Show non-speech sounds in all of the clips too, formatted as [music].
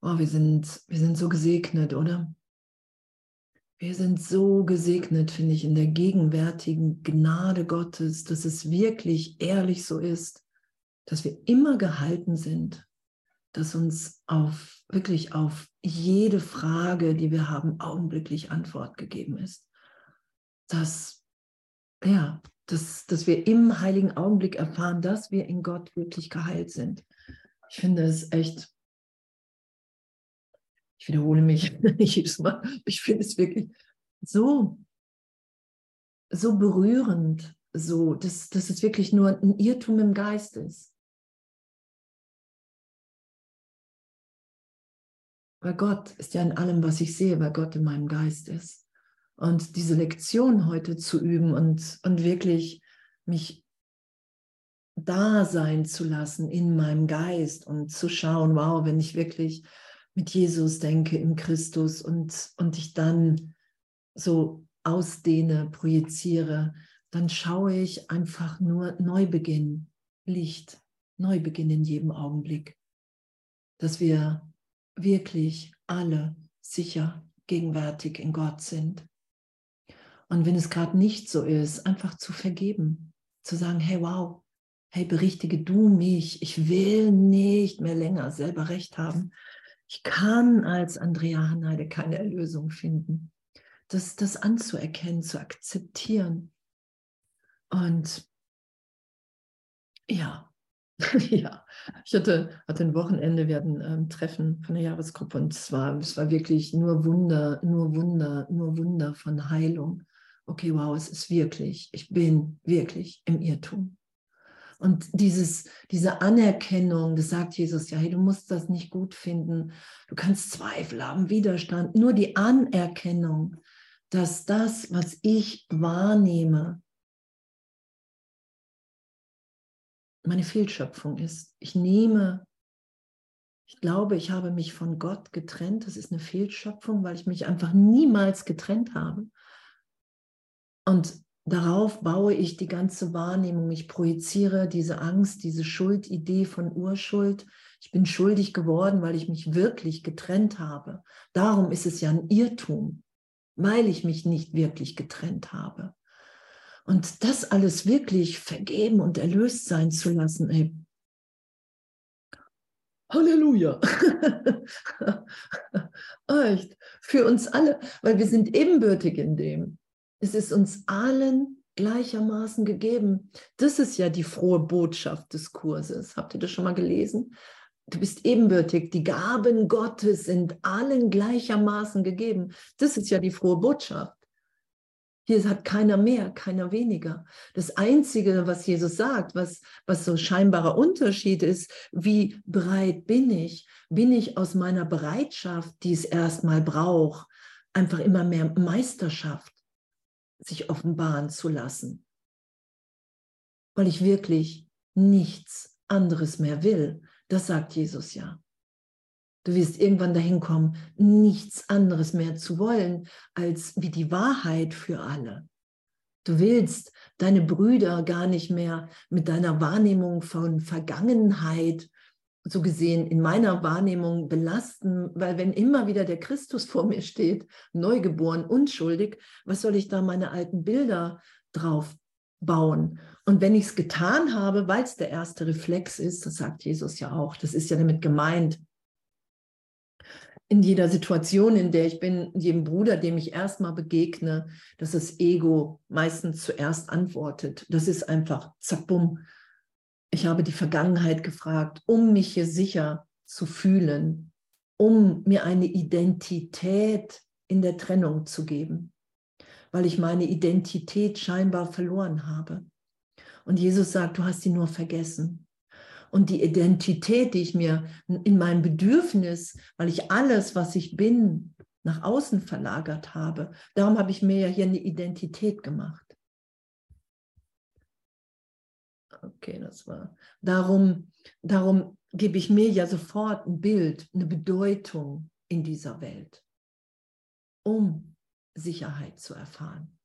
Oh, wir sind, wir sind so gesegnet, oder? Wir sind so gesegnet, finde ich, in der gegenwärtigen Gnade Gottes, dass es wirklich ehrlich so ist, dass wir immer gehalten sind, dass uns auf wirklich auf jede Frage, die wir haben, augenblicklich Antwort gegeben ist. Dass, ja, dass, dass wir im heiligen Augenblick erfahren, dass wir in Gott wirklich geheilt sind. Ich finde es echt, ich wiederhole mich [laughs] jedes Mal, ich finde es wirklich so, so berührend, so, dass, dass es wirklich nur ein Irrtum im Geist ist. Weil Gott ist ja in allem, was ich sehe, weil Gott in meinem Geist ist. Und diese Lektion heute zu üben und, und wirklich mich da sein zu lassen in meinem Geist und zu schauen, wow, wenn ich wirklich mit Jesus denke, im Christus und, und ich dann so ausdehne, projiziere, dann schaue ich einfach nur Neubeginn, Licht, Neubeginn in jedem Augenblick. Dass wir wirklich alle sicher gegenwärtig in Gott sind. Und wenn es gerade nicht so ist, einfach zu vergeben, zu sagen, hey, wow, hey, berichtige du mich, ich will nicht mehr länger selber recht haben. Ich kann als Andrea Hanheide keine Erlösung finden. Das, das anzuerkennen, zu akzeptieren. Und ja, [laughs] ja, ich hatte, hatte ein Wochenende, wir hatten ein ähm, Treffen von der Jahresgruppe und es war, es war wirklich nur Wunder, nur Wunder, nur Wunder von Heilung. Okay, wow, es ist wirklich, ich bin wirklich im Irrtum. Und dieses, diese Anerkennung, das sagt Jesus ja, hey, du musst das nicht gut finden, du kannst Zweifel haben, Widerstand, nur die Anerkennung, dass das, was ich wahrnehme, meine Fehlschöpfung ist. Ich nehme, ich glaube, ich habe mich von Gott getrennt. Das ist eine Fehlschöpfung, weil ich mich einfach niemals getrennt habe. Und darauf baue ich die ganze Wahrnehmung. Ich projiziere diese Angst, diese Schuldidee von Urschuld. Ich bin schuldig geworden, weil ich mich wirklich getrennt habe. Darum ist es ja ein Irrtum, weil ich mich nicht wirklich getrennt habe. Und das alles wirklich vergeben und erlöst sein zu lassen, ey. Halleluja. [laughs] Echt. Für uns alle, weil wir sind ebenbürtig in dem. Es ist uns allen gleichermaßen gegeben. Das ist ja die frohe Botschaft des Kurses. Habt ihr das schon mal gelesen? Du bist ebenbürtig. Die Gaben Gottes sind allen gleichermaßen gegeben. Das ist ja die frohe Botschaft. Hier hat keiner mehr, keiner weniger. Das Einzige, was Jesus sagt, was, was so scheinbarer Unterschied ist, wie bereit bin ich? Bin ich aus meiner Bereitschaft, die es erstmal braucht, einfach immer mehr Meisterschaft, sich offenbaren zu lassen? Weil ich wirklich nichts anderes mehr will. Das sagt Jesus ja. Du wirst irgendwann dahin kommen, nichts anderes mehr zu wollen, als wie die Wahrheit für alle. Du willst deine Brüder gar nicht mehr mit deiner Wahrnehmung von Vergangenheit, so gesehen in meiner Wahrnehmung belasten, weil wenn immer wieder der Christus vor mir steht, neugeboren, unschuldig, was soll ich da meine alten Bilder drauf bauen? Und wenn ich es getan habe, weil es der erste Reflex ist, das sagt Jesus ja auch, das ist ja damit gemeint, in jeder Situation, in der ich bin, jedem Bruder, dem ich erstmal begegne, dass das Ego meistens zuerst antwortet. Das ist einfach zack, bumm. Ich habe die Vergangenheit gefragt, um mich hier sicher zu fühlen, um mir eine Identität in der Trennung zu geben, weil ich meine Identität scheinbar verloren habe. Und Jesus sagt, du hast sie nur vergessen und die Identität, die ich mir in meinem Bedürfnis, weil ich alles, was ich bin, nach außen verlagert habe. Darum habe ich mir ja hier eine Identität gemacht. Okay, das war. Darum, darum gebe ich mir ja sofort ein Bild, eine Bedeutung in dieser Welt, um Sicherheit zu erfahren.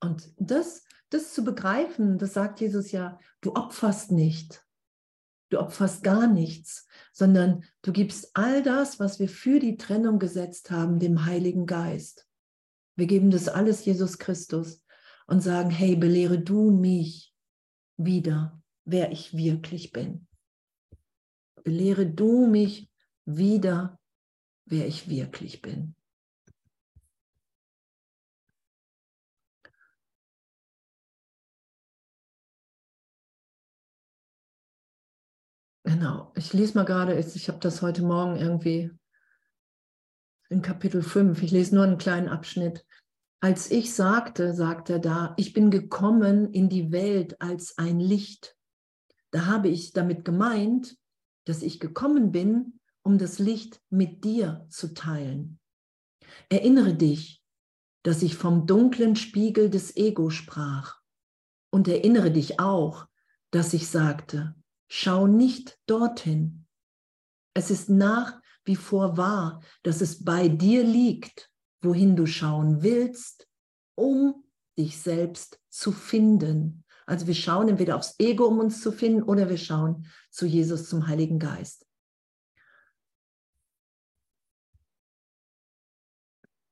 Und das das zu begreifen, das sagt Jesus ja, du opferst nicht. Du opferst gar nichts, sondern du gibst all das, was wir für die Trennung gesetzt haben, dem Heiligen Geist. Wir geben das alles Jesus Christus und sagen, hey, belehre du mich wieder, wer ich wirklich bin. Belehre du mich wieder, wer ich wirklich bin. Genau, ich lese mal gerade, ich habe das heute Morgen irgendwie in Kapitel 5, ich lese nur einen kleinen Abschnitt. Als ich sagte, sagt er da, ich bin gekommen in die Welt als ein Licht. Da habe ich damit gemeint, dass ich gekommen bin, um das Licht mit dir zu teilen. Erinnere dich, dass ich vom dunklen Spiegel des Ego sprach. Und erinnere dich auch, dass ich sagte, schau nicht dorthin. Es ist nach wie vor wahr, dass es bei dir liegt, wohin du schauen willst, um dich selbst zu finden. Also wir schauen entweder aufs Ego, um uns zu finden, oder wir schauen zu Jesus, zum Heiligen Geist.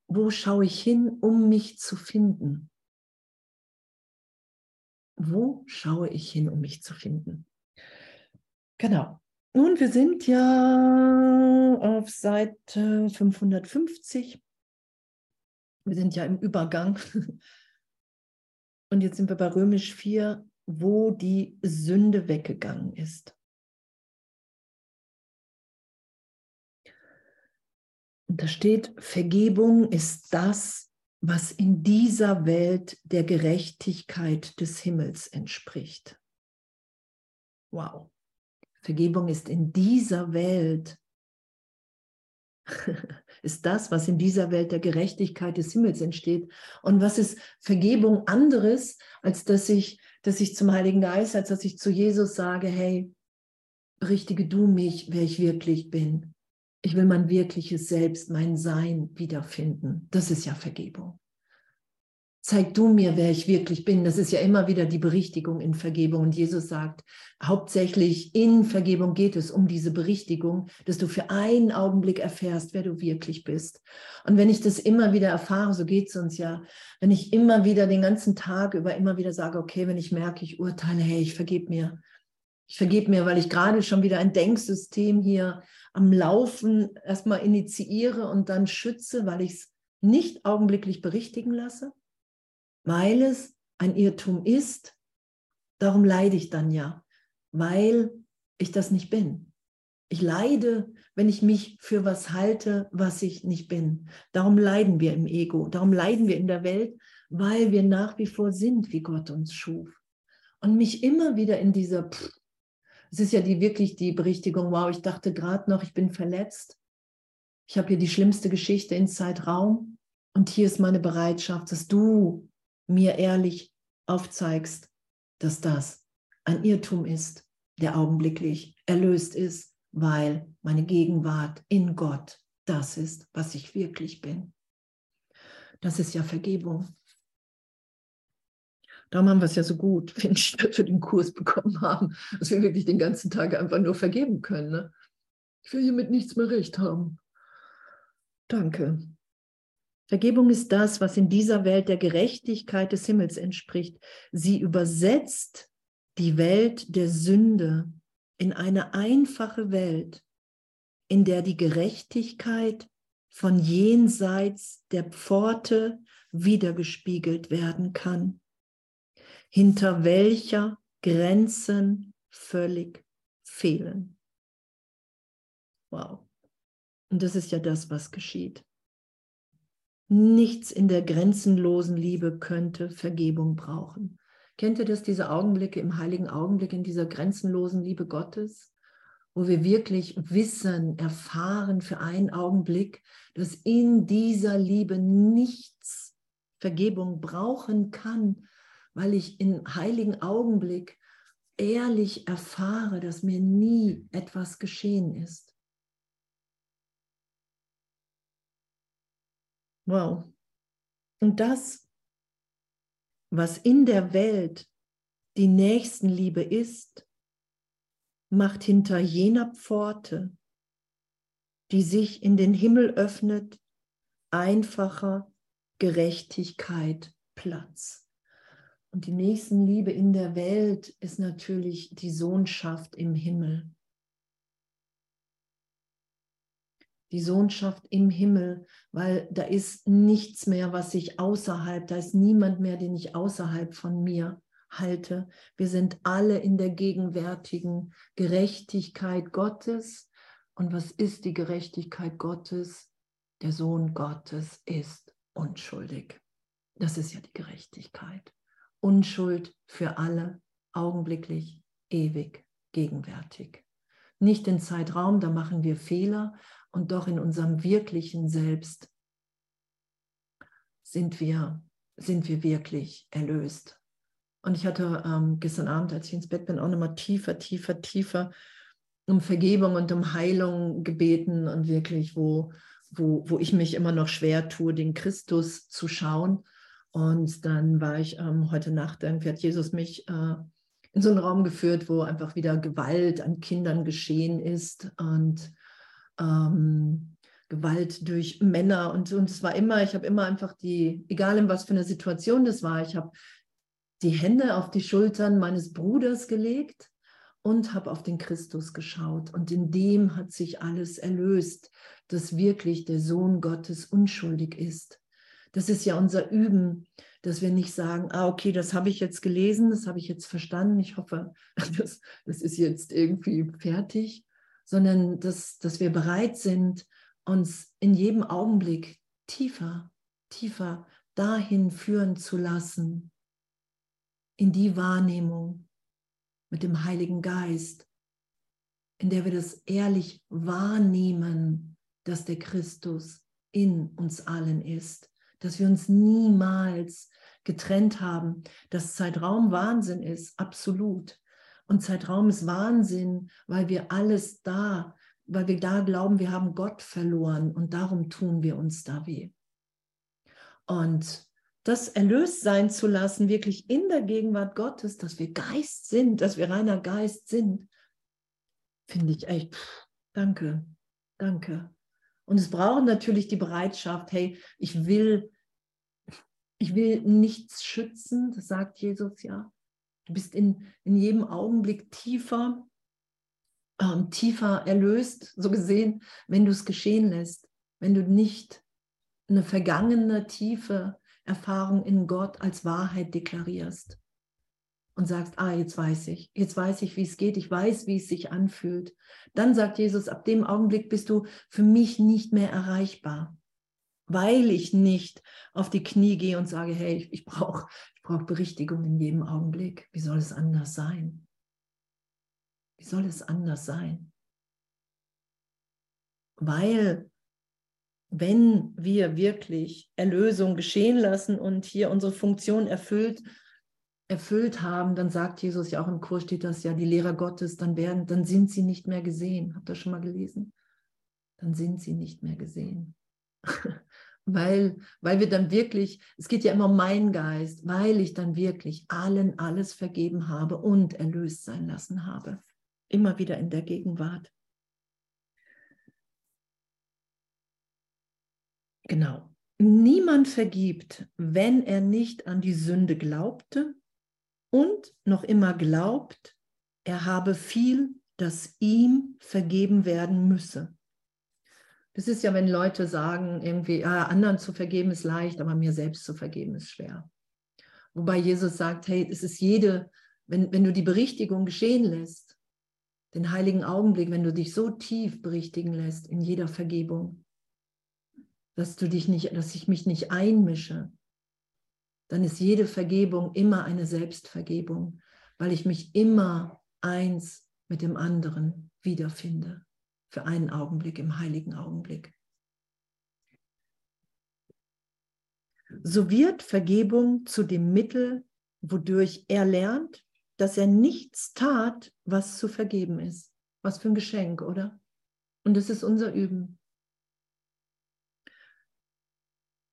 Wo schaue ich hin, um mich zu finden? Wo schaue ich hin, um mich zu finden? Genau. Nun, wir sind ja auf Seite 550. Wir sind ja im Übergang. Und jetzt sind wir bei Römisch 4, wo die Sünde weggegangen ist. Und da steht, Vergebung ist das, was in dieser Welt der Gerechtigkeit des Himmels entspricht. Wow. Vergebung ist in dieser Welt [laughs] ist das, was in dieser Welt der Gerechtigkeit des Himmels entsteht. Und was ist Vergebung anderes, als dass ich, dass ich zum Heiligen Geist, als dass ich zu Jesus sage, hey, berichtige du mich, wer ich wirklich bin. Ich will mein wirkliches Selbst, mein Sein wiederfinden. Das ist ja Vergebung zeig du mir, wer ich wirklich bin. Das ist ja immer wieder die Berichtigung in Vergebung. Und Jesus sagt, hauptsächlich in Vergebung geht es um diese Berichtigung, dass du für einen Augenblick erfährst, wer du wirklich bist. Und wenn ich das immer wieder erfahre, so geht es uns ja, wenn ich immer wieder den ganzen Tag über immer wieder sage, okay, wenn ich merke, ich urteile, hey, ich vergebe mir. Ich vergebe mir, weil ich gerade schon wieder ein Denksystem hier am Laufen erstmal initiiere und dann schütze, weil ich es nicht augenblicklich berichtigen lasse weil es ein Irrtum ist. Darum leide ich dann ja, weil ich das nicht bin. Ich leide, wenn ich mich für was halte, was ich nicht bin. Darum leiden wir im Ego, darum leiden wir in der Welt, weil wir nach wie vor sind, wie Gott uns schuf. Und mich immer wieder in dieser, es ist ja die wirklich die Berichtigung, wow, ich dachte gerade noch, ich bin verletzt. Ich habe hier die schlimmste Geschichte in Zeitraum und hier ist meine Bereitschaft, dass du mir ehrlich aufzeigst, dass das ein Irrtum ist, der augenblicklich erlöst ist, weil meine Gegenwart in Gott das ist, was ich wirklich bin. Das ist ja Vergebung. Darum haben wir es ja so gut, [laughs] dass wir den Kurs bekommen haben, dass wir wirklich den ganzen Tag einfach nur vergeben können. Ne? Ich will hiermit nichts mehr recht haben. Danke. Vergebung ist das, was in dieser Welt der Gerechtigkeit des Himmels entspricht. Sie übersetzt die Welt der Sünde in eine einfache Welt, in der die Gerechtigkeit von jenseits der Pforte wiedergespiegelt werden kann, hinter welcher Grenzen völlig fehlen. Wow. Und das ist ja das, was geschieht. Nichts in der grenzenlosen Liebe könnte Vergebung brauchen. Kennt ihr das, diese Augenblicke im heiligen Augenblick in dieser grenzenlosen Liebe Gottes, wo wir wirklich wissen, erfahren für einen Augenblick, dass in dieser Liebe nichts Vergebung brauchen kann, weil ich im heiligen Augenblick ehrlich erfahre, dass mir nie etwas geschehen ist. Wow. Und das, was in der Welt die Nächstenliebe ist, macht hinter jener Pforte, die sich in den Himmel öffnet, einfacher Gerechtigkeit Platz. Und die Nächstenliebe in der Welt ist natürlich die Sohnschaft im Himmel. Die Sohnschaft im Himmel, weil da ist nichts mehr, was ich außerhalb, da ist niemand mehr, den ich außerhalb von mir halte. Wir sind alle in der gegenwärtigen Gerechtigkeit Gottes. Und was ist die Gerechtigkeit Gottes? Der Sohn Gottes ist unschuldig. Das ist ja die Gerechtigkeit. Unschuld für alle, augenblicklich, ewig, gegenwärtig. Nicht in Zeitraum, da machen wir Fehler und doch in unserem wirklichen Selbst sind wir, sind wir wirklich erlöst. Und ich hatte ähm, gestern Abend, als ich ins Bett bin, auch nochmal tiefer, tiefer, tiefer um Vergebung und um Heilung gebeten und wirklich, wo, wo, wo ich mich immer noch schwer tue, den Christus zu schauen. Und dann war ich ähm, heute Nacht, irgendwie hat Jesus mich äh, in so einen Raum geführt, wo einfach wieder Gewalt an Kindern geschehen ist und ähm, Gewalt durch Männer. Und, und es war immer, ich habe immer einfach die, egal in was für eine Situation das war, ich habe die Hände auf die Schultern meines Bruders gelegt und habe auf den Christus geschaut. Und in dem hat sich alles erlöst, dass wirklich der Sohn Gottes unschuldig ist. Das ist ja unser Üben, dass wir nicht sagen, ah, okay, das habe ich jetzt gelesen, das habe ich jetzt verstanden, ich hoffe, [laughs] das, das ist jetzt irgendwie fertig, sondern dass, dass wir bereit sind, uns in jedem Augenblick tiefer, tiefer dahin führen zu lassen, in die Wahrnehmung mit dem Heiligen Geist, in der wir das ehrlich wahrnehmen, dass der Christus in uns allen ist, dass wir uns niemals getrennt haben, dass Zeitraum Wahnsinn ist, absolut. Und Zeitraum ist Wahnsinn, weil wir alles da, weil wir da glauben, wir haben Gott verloren und darum tun wir uns da weh. Und das erlöst sein zu lassen, wirklich in der Gegenwart Gottes, dass wir Geist sind, dass wir reiner Geist sind, finde ich echt, pff, danke, danke. Und es braucht natürlich die Bereitschaft, hey, ich will, ich will nichts schützen, das sagt Jesus ja. Du bist in, in jedem Augenblick tiefer, ähm, tiefer erlöst, so gesehen, wenn du es geschehen lässt, wenn du nicht eine vergangene, tiefe Erfahrung in Gott als Wahrheit deklarierst und sagst, ah, jetzt weiß ich, jetzt weiß ich, wie es geht, ich weiß, wie es sich anfühlt. Dann sagt Jesus, ab dem Augenblick bist du für mich nicht mehr erreichbar, weil ich nicht auf die Knie gehe und sage, hey, ich, ich brauche ich brauch Berichtigung in jedem Augenblick. Wie soll es anders sein? Wie soll es anders sein? Weil wenn wir wirklich Erlösung geschehen lassen und hier unsere Funktion erfüllt, erfüllt haben, dann sagt Jesus ja auch im Kurs steht das ja, die Lehrer Gottes, dann werden, dann sind sie nicht mehr gesehen. Habt ihr schon mal gelesen? Dann sind sie nicht mehr gesehen. [laughs] weil, weil wir dann wirklich, es geht ja immer um meinen Geist, weil ich dann wirklich allen alles vergeben habe und erlöst sein lassen habe. Immer wieder in der Gegenwart. Genau. Niemand vergibt, wenn er nicht an die Sünde glaubte und noch immer glaubt, er habe viel, das ihm vergeben werden müsse. Das ist ja, wenn Leute sagen, irgendwie, ah, anderen zu vergeben ist leicht, aber mir selbst zu vergeben ist schwer. Wobei Jesus sagt, hey, es ist jede, wenn, wenn du die Berichtigung geschehen lässt, den heiligen Augenblick, wenn du dich so tief berichtigen lässt in jeder Vergebung, dass du dich nicht, dass ich mich nicht einmische, dann ist jede Vergebung immer eine Selbstvergebung, weil ich mich immer eins mit dem anderen wiederfinde, für einen Augenblick, im heiligen Augenblick. So wird Vergebung zu dem Mittel, wodurch er lernt, dass er nichts tat, was zu vergeben ist. Was für ein Geschenk, oder? Und das ist unser Üben.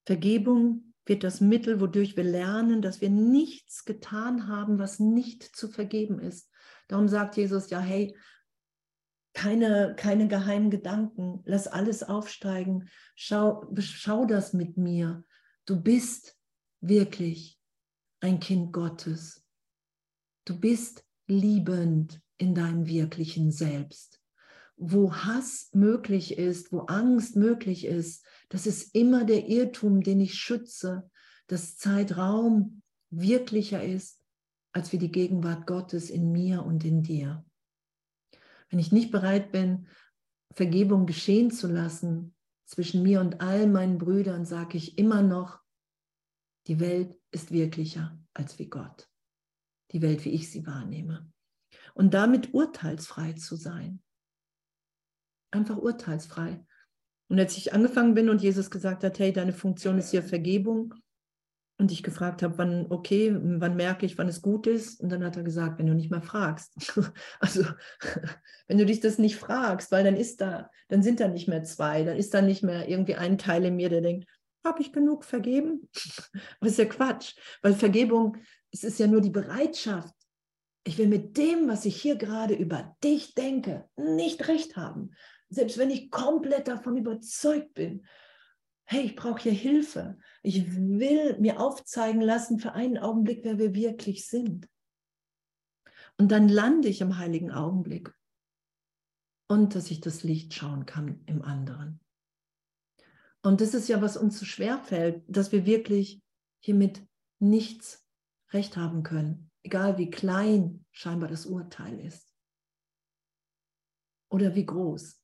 Vergebung wird das Mittel, wodurch wir lernen, dass wir nichts getan haben, was nicht zu vergeben ist. Darum sagt Jesus ja, hey, keine, keine geheimen Gedanken. Lass alles aufsteigen. Schau, schau das mit mir. Du bist wirklich ein Kind Gottes. Du bist liebend in deinem wirklichen Selbst. Wo Hass möglich ist, wo Angst möglich ist, das ist immer der Irrtum, den ich schütze, dass Zeitraum wirklicher ist, als wie die Gegenwart Gottes in mir und in dir. Wenn ich nicht bereit bin, Vergebung geschehen zu lassen zwischen mir und all meinen Brüdern, sage ich immer noch, die Welt ist wirklicher als wie Gott. Die Welt, wie ich sie wahrnehme. Und damit urteilsfrei zu sein. Einfach urteilsfrei. Und als ich angefangen bin und Jesus gesagt hat, hey, deine Funktion ist hier Vergebung, und ich gefragt habe, wann, okay, wann merke ich, wann es gut ist? Und dann hat er gesagt, wenn du nicht mehr fragst. [laughs] Also, [laughs] wenn du dich das nicht fragst, weil dann ist da, dann sind da nicht mehr zwei, dann ist da nicht mehr irgendwie ein Teil in mir, der denkt, habe ich genug vergeben? [laughs] Das ist ja Quatsch, weil Vergebung, es ist ja nur die Bereitschaft. Ich will mit dem, was ich hier gerade über dich denke, nicht recht haben. Selbst wenn ich komplett davon überzeugt bin hey, ich brauche hier Hilfe. Ich will mir aufzeigen lassen für einen Augenblick, wer wir wirklich sind. Und dann lande ich im heiligen Augenblick und dass ich das Licht schauen kann im anderen. Und das ist ja, was uns so schwer fällt, dass wir wirklich hiermit nichts recht haben können, egal wie klein scheinbar das Urteil ist. Oder wie groß.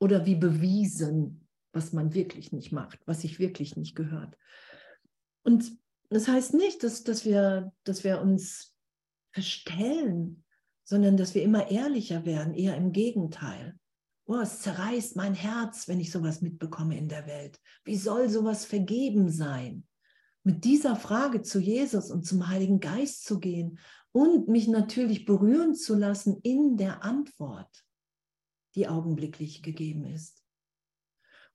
Oder wie bewiesen was man wirklich nicht macht, was sich wirklich nicht gehört. Und das heißt nicht, dass, dass, wir, dass wir uns verstellen, sondern dass wir immer ehrlicher werden, eher im Gegenteil. Oh, es zerreißt mein Herz, wenn ich sowas mitbekomme in der Welt. Wie soll sowas vergeben sein? Mit dieser Frage zu Jesus und zum Heiligen Geist zu gehen und mich natürlich berühren zu lassen in der Antwort, die augenblicklich gegeben ist.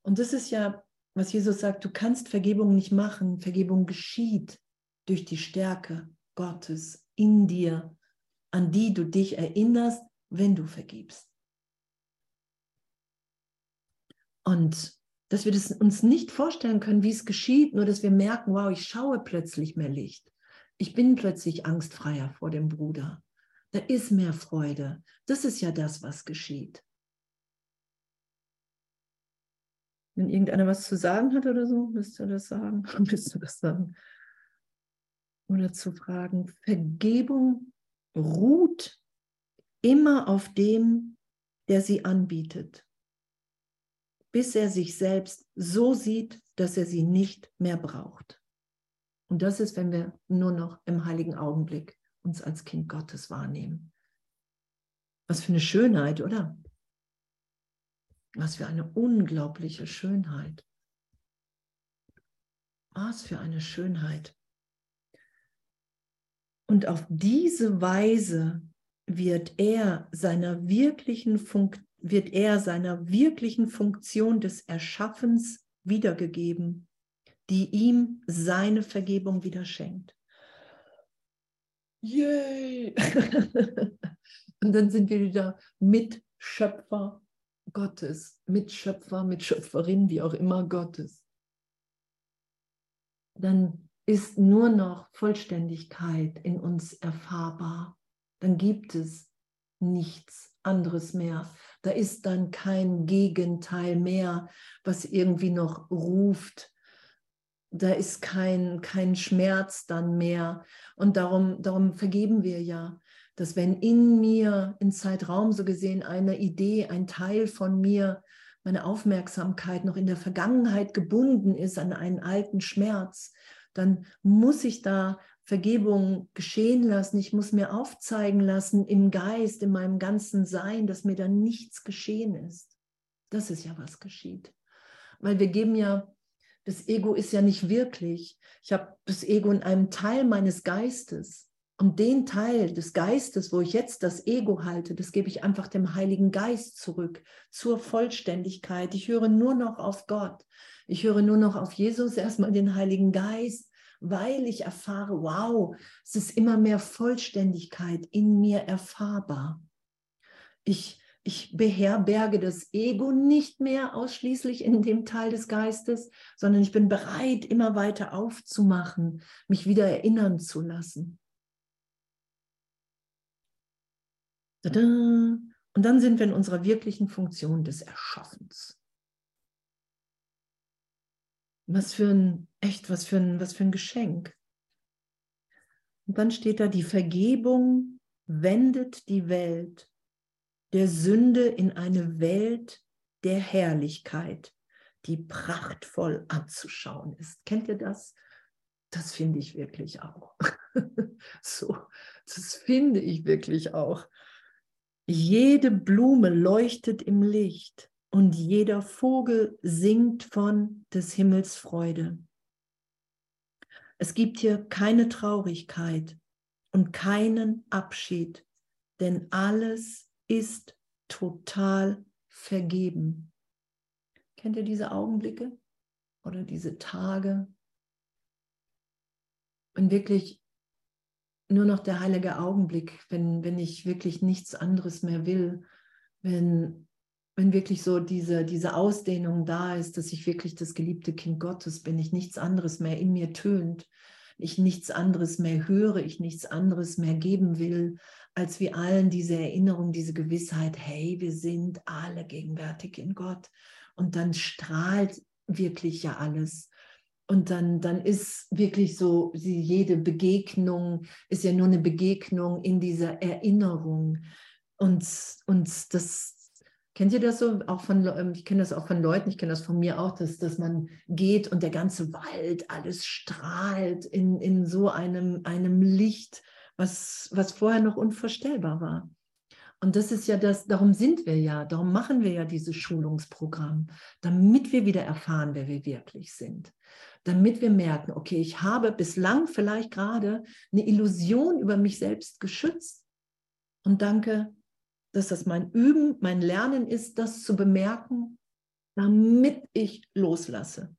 Und das ist ja, was Jesus sagt, du kannst Vergebung nicht machen. Vergebung geschieht durch die Stärke Gottes in dir, an die du dich erinnerst, wenn du vergibst. Und dass wir das uns nicht vorstellen können, wie es geschieht, nur dass wir merken, wow, ich schaue plötzlich mehr Licht. Ich bin plötzlich angstfreier vor dem Bruder. Da ist mehr Freude. Das ist ja das, was geschieht. Wenn irgendeiner was zu sagen hat oder so, müsst ihr das sagen. [laughs] müsst ihr das sagen. Oder zu fragen, Vergebung ruht immer auf dem, der sie anbietet, bis er sich selbst so sieht, dass er sie nicht mehr braucht. Und das ist, wenn wir nur noch im heiligen Augenblick uns als Kind Gottes wahrnehmen. Was für eine Schönheit, oder? Was für eine unglaubliche Schönheit. Was für eine Schönheit. Und auf diese Weise wird er seiner wirklichen Funk wird er seiner wirklichen Funktion des Erschaffens wiedergegeben, die ihm seine Vergebung wieder schenkt. Yay! [laughs] Und dann sind wir wieder Mitschöpfer Gottes, Mitschöpfer, Mitschöpferin, wie auch immer Gottes, dann ist nur noch Vollständigkeit in uns erfahrbar. Dann gibt es nichts anderes mehr. Da ist dann kein Gegenteil mehr, was irgendwie noch ruft. Da ist kein, kein Schmerz dann mehr. Und darum, darum vergeben wir ja dass wenn in mir, in Zeitraum so gesehen, eine Idee, ein Teil von mir, meine Aufmerksamkeit noch in der Vergangenheit gebunden ist an einen alten Schmerz, dann muss ich da Vergebung geschehen lassen. Ich muss mir aufzeigen lassen im Geist, in meinem ganzen Sein, dass mir da nichts geschehen ist. Das ist ja, was geschieht. Weil wir geben ja, das Ego ist ja nicht wirklich. Ich habe das Ego in einem Teil meines Geistes. Und den Teil des Geistes, wo ich jetzt das Ego halte, das gebe ich einfach dem Heiligen Geist zurück, zur Vollständigkeit. Ich höre nur noch auf Gott. Ich höre nur noch auf Jesus, erstmal den Heiligen Geist, weil ich erfahre, wow, es ist immer mehr Vollständigkeit in mir erfahrbar. Ich, ich beherberge das Ego nicht mehr ausschließlich in dem Teil des Geistes, sondern ich bin bereit, immer weiter aufzumachen, mich wieder erinnern zu lassen. Tada. Und dann sind wir in unserer wirklichen Funktion des Erschaffens. Was für ein, echt, was für ein, was für ein Geschenk. Und dann steht da, die Vergebung wendet die Welt der Sünde in eine Welt der Herrlichkeit, die prachtvoll anzuschauen ist. Kennt ihr das? Das finde ich wirklich auch. [laughs] so, das finde ich wirklich auch. Jede Blume leuchtet im Licht und jeder Vogel singt von des Himmels Freude. Es gibt hier keine Traurigkeit und keinen Abschied, denn alles ist total vergeben. Kennt ihr diese Augenblicke oder diese Tage? Und wirklich nur noch der heilige Augenblick, wenn, wenn ich wirklich nichts anderes mehr will, wenn, wenn wirklich so diese, diese Ausdehnung da ist, dass ich wirklich das geliebte Kind Gottes bin, ich nichts anderes mehr in mir tönt, ich nichts anderes mehr höre, ich nichts anderes mehr geben will, als wie allen diese Erinnerung, diese Gewissheit, hey, wir sind alle gegenwärtig in Gott. Und dann strahlt wirklich ja alles. Und dann, dann ist wirklich so, jede Begegnung ist ja nur eine Begegnung in dieser Erinnerung. Und, und das, Kennt ihr das so? Auch von, ähm, ich kenne das auch von Leuten, ich kenne das von mir auch, dass, dass man geht und der ganze Wald, alles strahlt in, in so einem, einem Licht, was, was vorher noch unvorstellbar war. Und das ist ja das, darum sind wir ja, darum machen wir ja dieses Schulungsprogramm, damit wir wieder erfahren, wer wir wirklich sind. Damit wir merken, okay, ich habe bislang vielleicht gerade eine Illusion über mich selbst geschützt. Und danke, dass das mein Üben, mein Lernen ist, das zu bemerken, damit ich loslasse.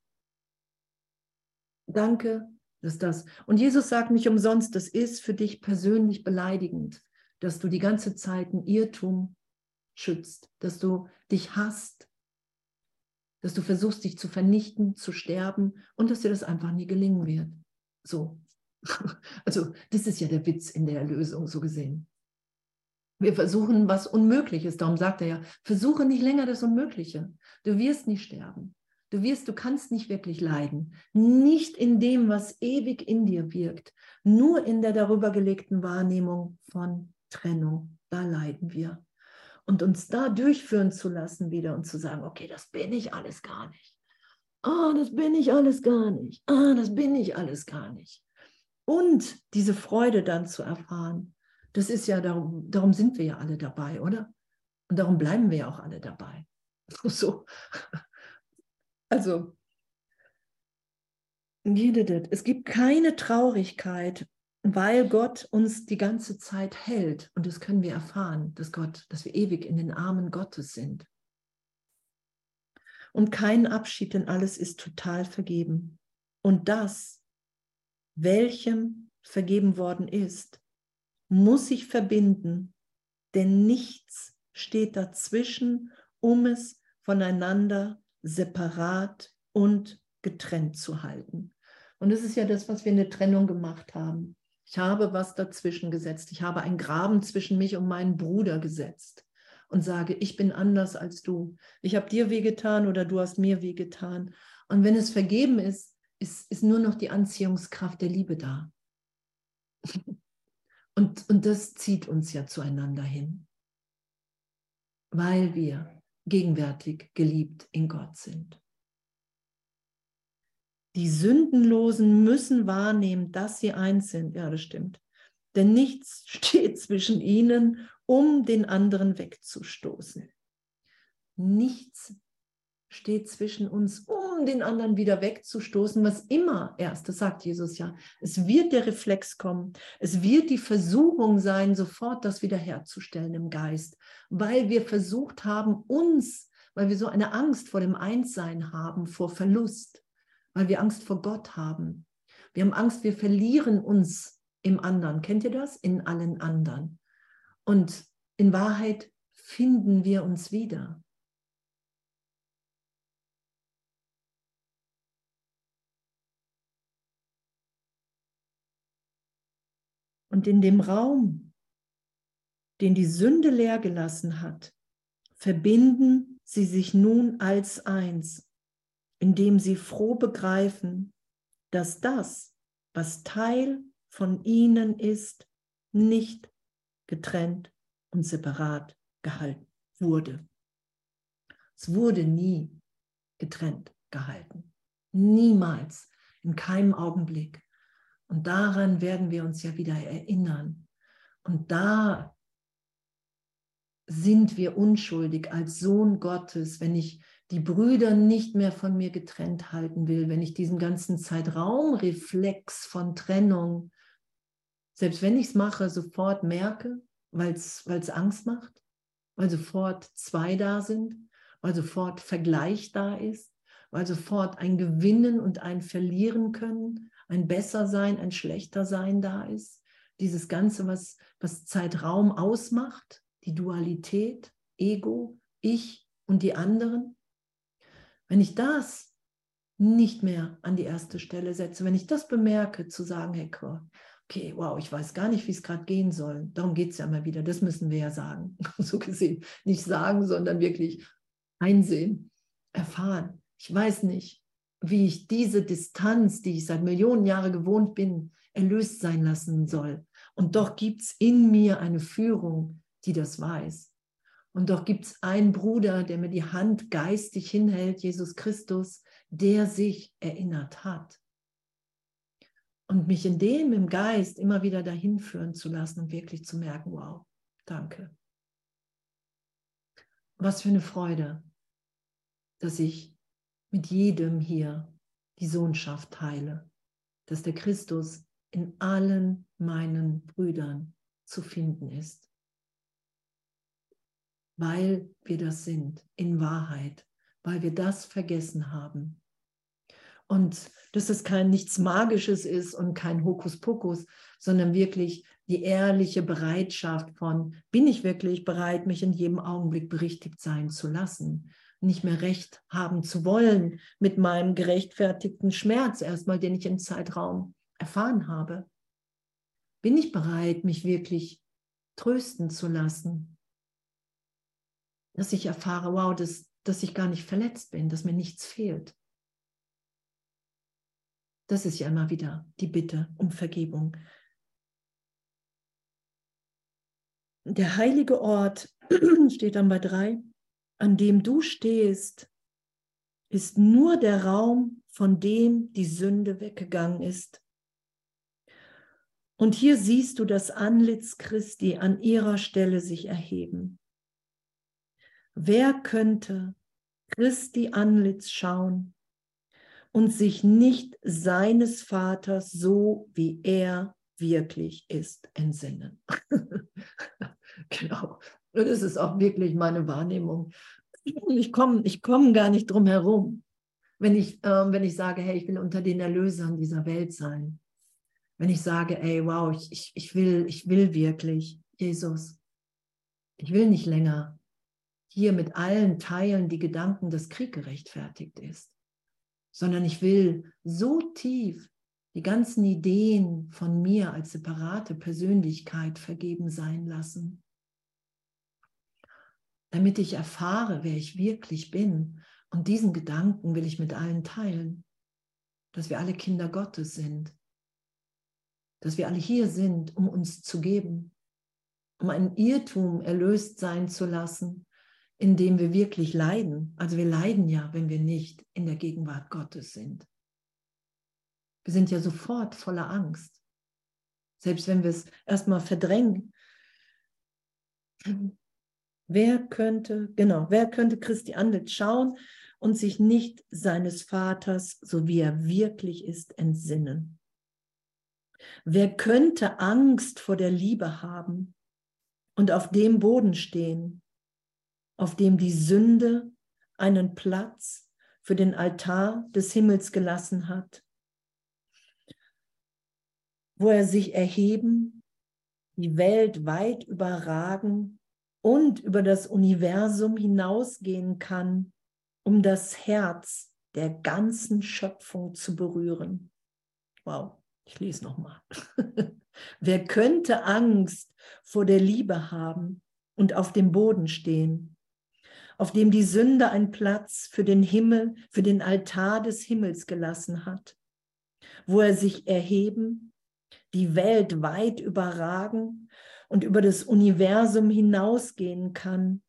Danke, dass das. Und Jesus sagt nicht umsonst, das ist für dich persönlich beleidigend, dass du die ganze Zeit ein Irrtum schützt, dass du dich hasst, dass du versuchst, dich zu vernichten, zu sterben und dass dir das einfach nie gelingen wird. So. [laughs] Also, das ist ja der Witz in der Erlösung, so gesehen. Wir versuchen was Unmögliches. Darum sagt er ja, versuche nicht länger das Unmögliche. Du wirst nicht sterben. Du wirst, du kannst nicht wirklich leiden. Nicht in dem, was ewig in dir wirkt. Nur in der darüber gelegten Wahrnehmung von Trennung. Da leiden wir. Und uns da durchführen zu lassen wieder und zu sagen, okay, das bin ich alles gar nicht. Ah, oh, das bin ich alles gar nicht. Ah, das bin ich alles gar nicht. Und diese Freude dann zu erfahren, das ist ja, darum, darum sind wir ja alle dabei, oder? Und darum bleiben wir ja auch alle dabei. [laughs] So. Also, es gibt keine Traurigkeit, weil Gott uns die ganze Zeit hält. Und das können wir erfahren, dass Gott, dass wir ewig in den Armen Gottes sind. Und kein Abschied, denn alles ist total vergeben. Und das, welchem vergeben worden ist, muss sich verbinden, denn nichts steht dazwischen, um es voneinander separat und getrennt zu halten. Und das ist ja das, was wir in der Trennung gemacht haben. Ich habe was dazwischen gesetzt. Ich habe einen Graben zwischen mich und meinen Bruder gesetzt und sage, ich bin anders als du. Ich habe dir wehgetan oder du hast mir wehgetan. Und wenn es vergeben ist, ist, ist nur noch die Anziehungskraft der Liebe da. [laughs] Und, und das zieht uns ja zueinander hin, weil wir gegenwärtig geliebt in Gott sind. Die Sündenlosen müssen wahrnehmen, dass sie eins sind. Ja, das stimmt. Denn nichts [laughs] steht zwischen ihnen, um den anderen wegzustoßen. Nichts steht zwischen uns, um den anderen wieder wegzustoßen, was immer erst, das sagt Jesus ja, es wird der Reflex kommen, es wird die Versuchung sein, sofort das wiederherzustellen im Geist, weil wir versucht haben, uns, weil wir so eine Angst vor dem Einssein haben, vor Verlust, weil wir Angst vor Gott haben. Wir haben Angst, wir verlieren uns im anderen. Kennt ihr das? In allen anderen. Und in Wahrheit finden wir uns wieder. Und in dem Raum, den die Sünde leer gelassen hat, verbinden sie sich nun als eins, indem sie froh begreifen, dass das, was Teil von ihnen ist, nicht getrennt und separat gehalten wurde. Es wurde nie getrennt gehalten. Niemals, in keinem Augenblick. Und daran werden wir uns ja wieder erinnern. Und da sind wir unschuldig als Sohn Gottes, wenn ich die Brüder nicht mehr von mir getrennt halten will, wenn ich diesen ganzen Zeitraumreflex von Trennung, selbst wenn ich es mache, sofort merke, weil es Angst macht, weil sofort zwei da sind, weil sofort Vergleich da ist, weil sofort ein Gewinnen und ein Verlieren können, ein Bessersein, ein Schlechtersein da ist. Dieses Ganze, was, was Zeitraum ausmacht, die Dualität, Ego, ich und die anderen. Wenn ich das nicht mehr an die erste Stelle setze, wenn ich das bemerke, zu sagen, hey, okay, wow, ich weiß gar nicht, wie es gerade gehen soll. Darum geht es ja immer wieder. Das müssen wir ja sagen. [laughs] So gesehen. Nicht sagen, sondern wirklich einsehen, erfahren. Ich weiß nicht, wie ich diese Distanz, die ich seit Millionen Jahren gewohnt bin, erlöst sein lassen soll. Und doch gibt es in mir eine Führung, die das weiß. Und doch gibt es einen Bruder, der mir die Hand geistig hinhält, Jesus Christus, der sich erinnert hat. Und mich in dem im Geist immer wieder dahin führen zu lassen und wirklich zu merken, wow, danke. Was für eine Freude, dass ich mit jedem hier die Sohnschaft teile, dass der Christus in allen meinen Brüdern zu finden ist. Weil wir das sind, in Wahrheit, weil wir das vergessen haben. Und dass es kein nichts Magisches ist und kein Hokuspokus, sondern wirklich die ehrliche Bereitschaft von, bin ich wirklich bereit, mich in jedem Augenblick berichtigt sein zu lassen? nicht mehr recht haben zu wollen mit meinem gerechtfertigten Schmerz, erstmal, den ich im Zeitraum erfahren habe? Bin ich bereit, mich wirklich trösten zu lassen? Dass ich erfahre, wow, dass, dass ich gar nicht verletzt bin, dass mir nichts fehlt. Das ist ja immer wieder die Bitte um Vergebung. Der heilige Ort [clears throat] steht dann bei drei an dem du stehst, ist nur der Raum, von dem die Sünde weggegangen ist. Und hier siehst du das Antlitz Christi an ihrer Stelle sich erheben. Wer könnte Christi Antlitz schauen und sich nicht seines Vaters so, wie er wirklich ist, entsinnen? [laughs] genau. Und das ist auch wirklich meine Wahrnehmung. Ich komme ich komm gar nicht drum herum, wenn ich, äh, wenn ich sage, hey, ich will unter den Erlösern dieser Welt sein. Wenn ich sage, ey, wow, ich, ich, ich, will, ich will wirklich, Jesus, ich will nicht länger hier mit allen Teilen die Gedanken, dass Krieg gerechtfertigt ist, sondern ich will so tief die ganzen Ideen von mir als separate Persönlichkeit vergeben sein lassen damit ich erfahre, wer ich wirklich bin. Und diesen Gedanken will ich mit allen teilen, dass wir alle Kinder Gottes sind, dass wir alle hier sind, um uns zu geben, um einen Irrtum erlöst sein zu lassen, in dem wir wirklich leiden. Also wir leiden ja, wenn wir nicht in der Gegenwart Gottes sind. Wir sind ja sofort voller Angst, selbst wenn wir es erstmal verdrängen. Wer könnte, genau, wer könnte Christi Antlitz schauen und sich nicht seines Vaters, so wie er wirklich ist, entsinnen? Wer könnte Angst vor der Liebe haben und auf dem Boden stehen, auf dem die Sünde einen Platz für den Altar des Himmels gelassen hat, wo er sich erheben, die Welt weit überragen und über das Universum hinausgehen kann, um das Herz der ganzen Schöpfung zu berühren. Wow, ich lese nochmal. [laughs] Wer könnte Angst vor der Liebe haben und auf dem Boden stehen, auf dem die Sünde einen Platz für den Himmel, für den Altar des Himmels gelassen hat, wo er sich erheben, die Welt weit überragen und über das Universum hinausgehen kann,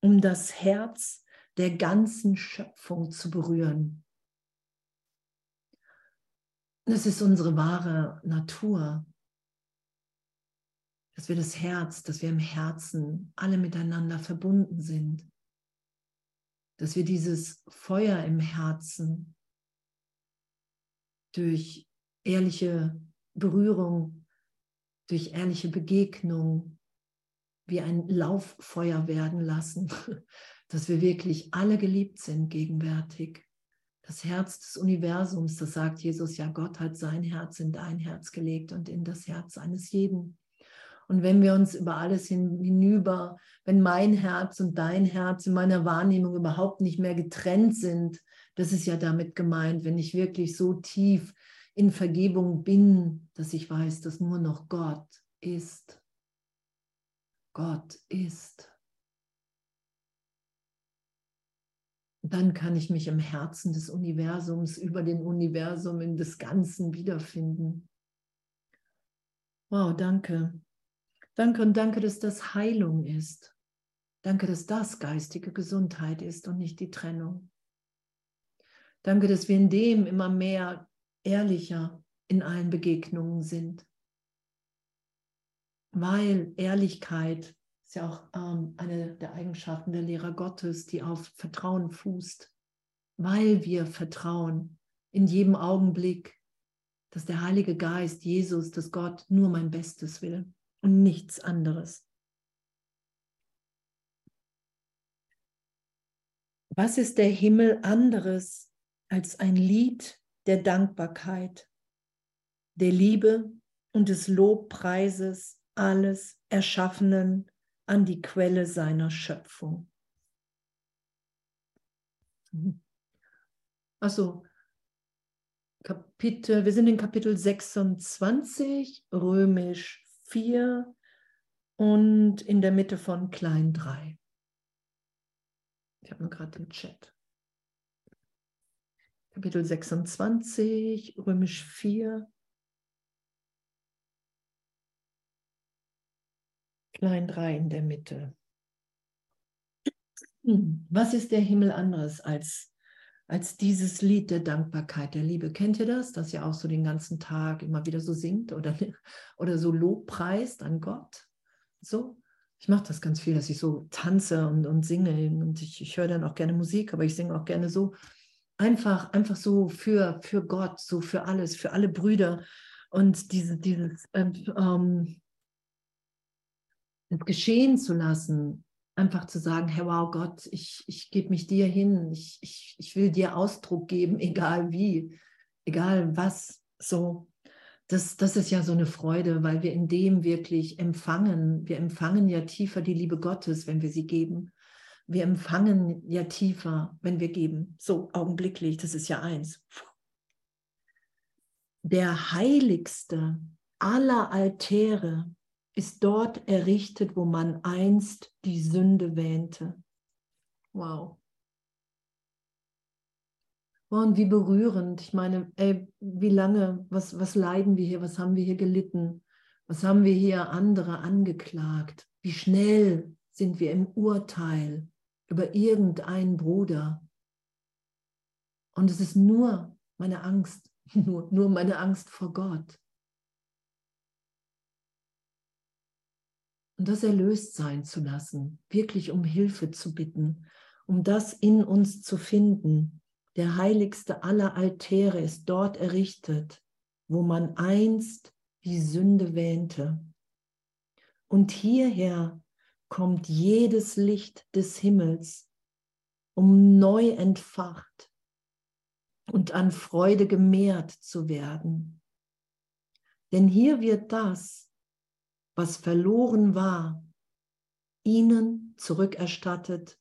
um das Herz der ganzen Schöpfung zu berühren. Das ist unsere wahre Natur, dass wir das Herz, dass wir im Herzen alle miteinander verbunden sind, dass wir dieses Feuer im Herzen durch ehrliche Berührung, durch ehrliche Begegnung wie ein Lauffeuer werden lassen, [laughs] dass wir wirklich alle geliebt sind gegenwärtig. Das Herz des Universums, das sagt Jesus ja, Gott hat sein Herz in dein Herz gelegt und in das Herz eines jeden. Und wenn wir uns über alles hinüber, wenn mein Herz und dein Herz in meiner Wahrnehmung überhaupt nicht mehr getrennt sind, das ist ja damit gemeint, wenn ich wirklich so tief in Vergebung bin, dass ich weiß, dass nur noch Gott ist. Gott ist. Dann kann ich mich im Herzen des Universums, über den Universum in des Ganzen wiederfinden. Wow, danke. Danke und danke, dass das Heilung ist. Danke, dass das geistige Gesundheit ist und nicht die Trennung. Danke, dass wir in dem immer mehr ehrlicher in allen Begegnungen sind. Weil Ehrlichkeit ist ja auch ähm, eine der Eigenschaften der Lehrer Gottes, die auf Vertrauen fußt. Weil wir vertrauen in jedem Augenblick, dass der Heilige Geist, Jesus, dass Gott nur mein Bestes will und nichts anderes. Was ist der Himmel anderes als ein Lied der Dankbarkeit, der Liebe und des Lobpreises alles Erschaffenen an die Quelle seiner Schöpfung. Also Kapitel, wir sind in Kapitel 26, römisch 4 und in der Mitte von klein 3. Ich habe nur gerade im Chat. Kapitel 26, Römisch 4. Klein 3 in der Mitte. Hm, was ist der Himmel anderes als, als dieses Lied der Dankbarkeit, der Liebe? Kennt ihr das, dass ihr auch so den ganzen Tag immer wieder so singt oder, [laughs] oder so Lobpreist an Gott? So, ich mache das ganz viel, dass ich so tanze und, und singe und ich, ich höre dann auch gerne Musik, aber ich singe auch gerne so einfach, einfach so für, für Gott, so für alles, für alle Brüder und diese, dieses ähm, ähm geschehen zu lassen, einfach zu sagen, hey wow Gott, ich, ich gebe mich dir hin, ich, ich, ich will dir Ausdruck geben, [laughs] egal wie, egal was, so. Das, das ist ja so eine Freude, weil wir in dem wirklich empfangen. Wir empfangen ja tiefer die Liebe Gottes, wenn wir sie geben wir empfangen ja tiefer, wenn wir geben. So augenblicklich, das ist ja eins. Der heiligste aller Altäre ist dort errichtet, wo man einst die Sünde wähnte. Wow. und wie berührend. Ich meine, ey, wie lange, was, was leiden wir hier, was haben wir hier gelitten, was haben wir hier andere angeklagt, wie schnell sind wir im Urteil, über irgendeinen Bruder. Und es ist nur meine Angst, [laughs] nur, nur meine Angst vor Gott. Und das erlöst sein zu lassen, wirklich um Hilfe zu bitten, um das in uns zu finden. Der heiligste aller Altäre ist dort errichtet, wo man einst die Sünde wähnte. Und hierher kommt jedes Licht des Himmels, um neu entfacht und an Freude gemehrt zu werden. Denn hier wird das, was verloren war, ihnen zurückerstattet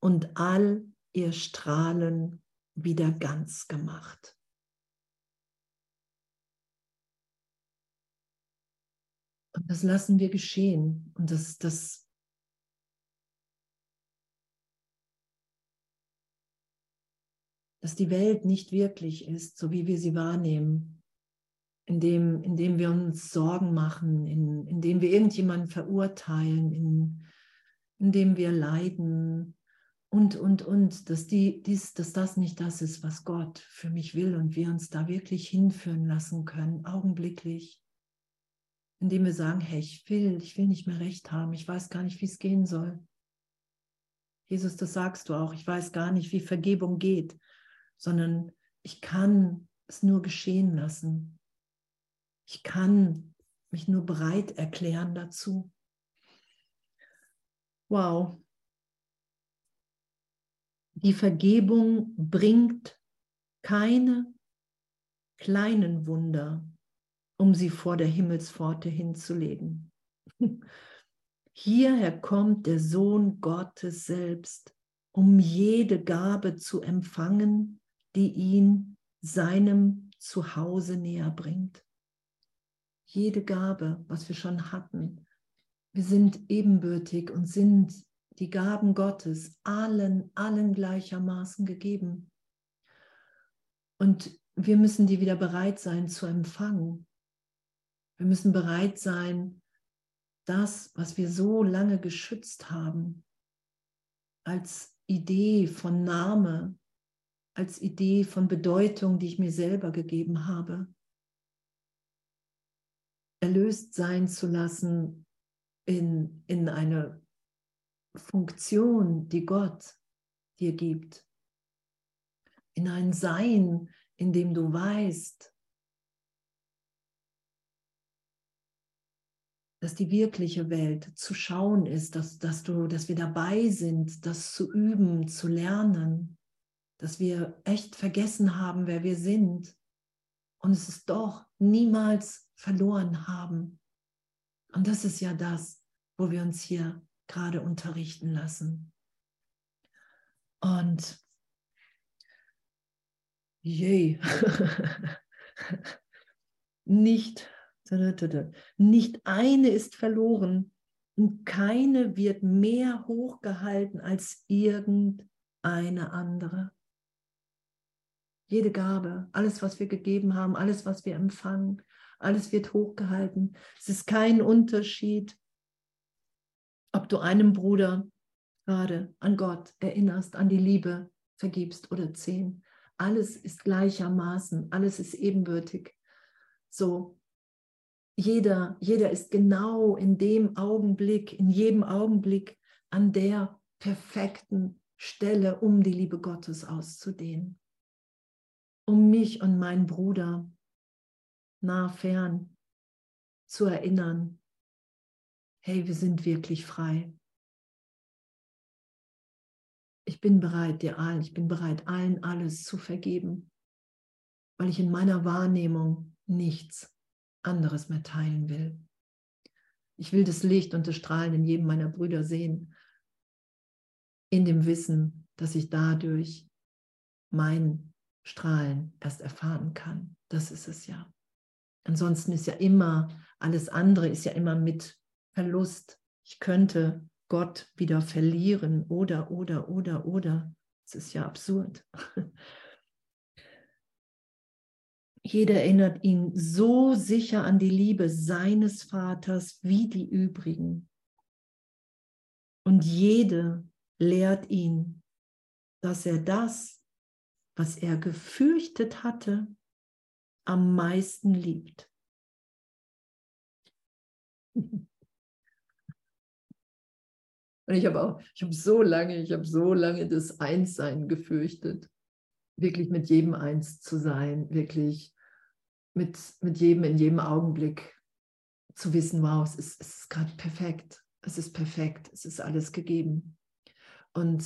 und all ihr Strahlen wieder ganz gemacht. Und das lassen wir geschehen. Und das, das dass die Welt nicht wirklich ist, so wie wir sie wahrnehmen, indem, indem wir uns Sorgen machen, in, indem wir irgendjemanden verurteilen, in, indem wir leiden und, und, und, dass, die, dies, dass das nicht das ist, was Gott für mich will und wir uns da wirklich hinführen lassen können, augenblicklich, indem wir sagen, hey, ich will, ich will nicht mehr recht haben, ich weiß gar nicht, wie es gehen soll. Jesus, das sagst du auch, ich weiß gar nicht, wie Vergebung geht sondern ich kann es nur geschehen lassen. Ich kann mich nur bereit erklären dazu. Wow. Die Vergebung bringt keine kleinen Wunder, um sie vor der Himmelspforte hinzulegen. [laughs] Hierher kommt der Sohn Gottes selbst, um jede Gabe zu empfangen, die ihn seinem Zuhause näher bringt. Jede Gabe, was wir schon hatten, wir sind ebenbürtig und sind die Gaben Gottes allen, allen gleichermaßen gegeben. Und wir müssen die wieder bereit sein zu empfangen. Wir müssen bereit sein, das, was wir so lange geschützt haben, als Idee von Name, als Idee von Bedeutung, die ich mir selber gegeben habe, erlöst sein zu lassen in, in eine Funktion, die Gott dir gibt, in ein Sein, in dem du weißt, dass die wirkliche Welt zu schauen ist, dass, dass, du, dass wir dabei sind, das zu üben, zu lernen dass wir echt vergessen haben, wer wir sind. Und es ist doch niemals verloren haben. Und das ist ja das, wo wir uns hier gerade unterrichten lassen. Und je, [laughs] nicht, nicht eine ist verloren und keine wird mehr hochgehalten als irgendeine andere jede Gabe, alles, was wir gegeben haben, alles, was wir empfangen, alles wird hochgehalten. Es ist kein Unterschied, ob du einem Bruder gerade an Gott erinnerst, an die Liebe vergibst oder zehn. Alles ist gleichermaßen, alles ist ebenbürtig. So, jeder, jeder ist genau in dem Augenblick, in jedem Augenblick an der perfekten Stelle, um die Liebe Gottes auszudehnen um mich und meinen Bruder nah fern zu erinnern, hey, wir sind wirklich frei. Ich bin bereit, dir allen, ich bin bereit, allen alles zu vergeben, weil ich in meiner Wahrnehmung nichts anderes mehr teilen will. Ich will das Licht und das Strahlen in jedem meiner Brüder sehen, in dem Wissen, dass ich dadurch mein Strahlen erst erfahren kann. Das ist es ja. Ansonsten ist ja immer, alles andere ist ja immer mit Verlust. Ich könnte Gott wieder verlieren oder, oder, oder, oder. Das ist ja absurd. [laughs] Jeder erinnert ihn so sicher an die Liebe seines Vaters wie die übrigen. Und jede lehrt ihn, dass er das, was er gefürchtet hatte, am meisten liebt. [laughs] Und ich habe auch, ich habe so lange, ich habe so lange das Einssein gefürchtet, wirklich mit jedem eins zu sein, wirklich mit, mit jedem in jedem Augenblick zu wissen, wow, es ist, es ist gerade perfekt, es ist perfekt, es ist alles gegeben. Und